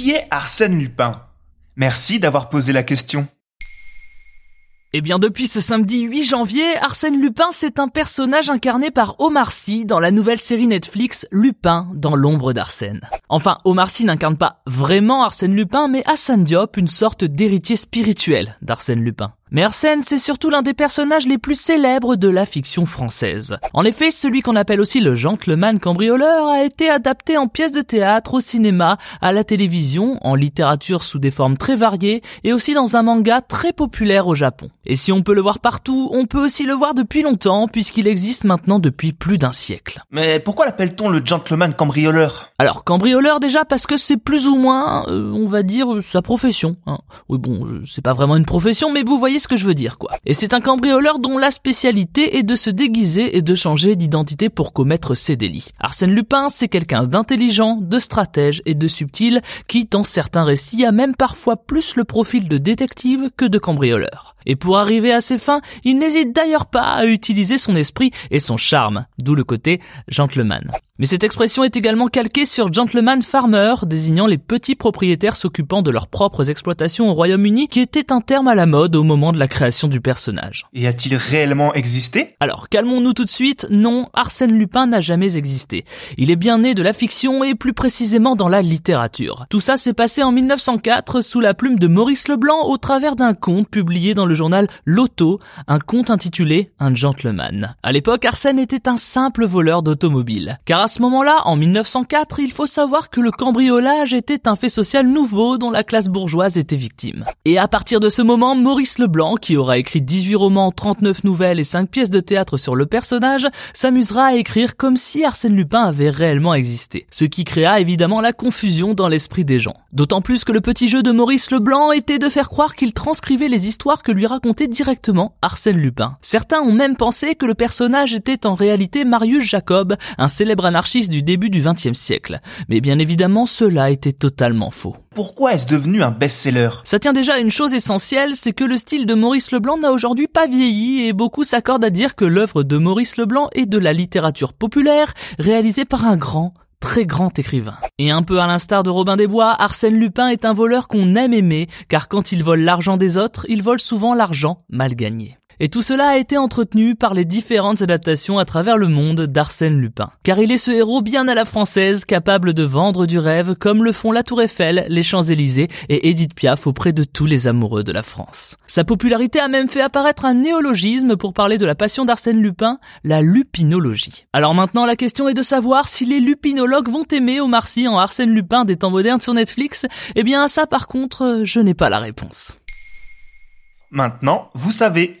Qui est Arsène Lupin? Merci d'avoir posé la question. Eh bien, depuis ce samedi 8 janvier, Arsène Lupin, c'est un personnage incarné par Omar Sy dans la nouvelle série Netflix Lupin dans l'ombre d'Arsène. Enfin, Omar Sy n'incarne pas vraiment Arsène Lupin, mais Hassan Diop, une sorte d'héritier spirituel d'Arsène Lupin. Mais Arsène, c'est surtout l'un des personnages les plus célèbres de la fiction française. En effet, celui qu'on appelle aussi le gentleman cambrioleur a été adapté en pièce de théâtre, au cinéma, à la télévision, en littérature sous des formes très variées, et aussi dans un manga très populaire au Japon. Et si on peut le voir partout, on peut aussi le voir depuis longtemps, puisqu'il existe maintenant depuis plus d'un siècle. Mais pourquoi l'appelle-t-on le gentleman cambrioleur? Alors, cambrioleur déjà parce que c'est plus ou moins, euh, on va dire, sa profession. Hein. Oui bon, euh, c'est pas vraiment une profession, mais vous voyez ce que je veux dire, quoi. Et c'est un cambrioleur dont la spécialité est de se déguiser et de changer d'identité pour commettre ses délits. Arsène Lupin, c'est quelqu'un d'intelligent, de stratège et de subtil qui, dans certains récits, a même parfois plus le profil de détective que de cambrioleur. Et pour arriver à ses fins, il n'hésite d'ailleurs pas à utiliser son esprit et son charme, d'où le côté gentleman. Mais cette expression est également calquée sur gentleman farmer, désignant les petits propriétaires s'occupant de leurs propres exploitations au Royaume-Uni, qui était un terme à la mode au moment de la création du personnage. Et a-t-il réellement existé? Alors, calmons-nous tout de suite, non, Arsène Lupin n'a jamais existé. Il est bien né de la fiction et plus précisément dans la littérature. Tout ça s'est passé en 1904 sous la plume de Maurice Leblanc au travers d'un conte publié dans le journal L'Auto, un conte intitulé Un gentleman. À l'époque, Arsène était un simple voleur d'automobile. Car à ce moment-là, en 1904, il faut savoir que le cambriolage était un fait social nouveau dont la classe bourgeoise était victime. Et à partir de ce moment, Maurice Leblanc, qui aura écrit 18 romans, 39 nouvelles et 5 pièces de théâtre sur le personnage, s'amusera à écrire comme si Arsène Lupin avait réellement existé. Ce qui créa évidemment la confusion dans l'esprit des gens. D'autant plus que le petit jeu de Maurice Leblanc était de faire croire qu'il transcrivait les histoires que lui racontait directement Arsène Lupin. Certains ont même pensé que le personnage était en réalité Marius Jacob, un célèbre anarchiste du début du XXe siècle. Mais bien évidemment, cela était totalement faux. Pourquoi est-ce devenu un best-seller? Ça tient déjà à une chose essentielle, c'est que le style de Maurice Leblanc n'a aujourd'hui pas vieilli et beaucoup s'accordent à dire que l'œuvre de Maurice Leblanc est de la littérature populaire réalisée par un grand, très grand écrivain. Et un peu à l'instar de Robin des Bois, Arsène Lupin est un voleur qu'on aime aimer, car quand il vole l'argent des autres, il vole souvent l'argent mal gagné. Et tout cela a été entretenu par les différentes adaptations à travers le monde d'Arsène Lupin. Car il est ce héros bien à la française, capable de vendre du rêve comme le font la Tour Eiffel, les Champs-Élysées et Edith Piaf auprès de tous les amoureux de la France. Sa popularité a même fait apparaître un néologisme pour parler de la passion d'Arsène Lupin, la lupinologie. Alors maintenant la question est de savoir si les lupinologues vont aimer Omar Sy en Arsène Lupin des temps modernes sur Netflix. Eh bien ça par contre, je n'ai pas la réponse. Maintenant, vous savez.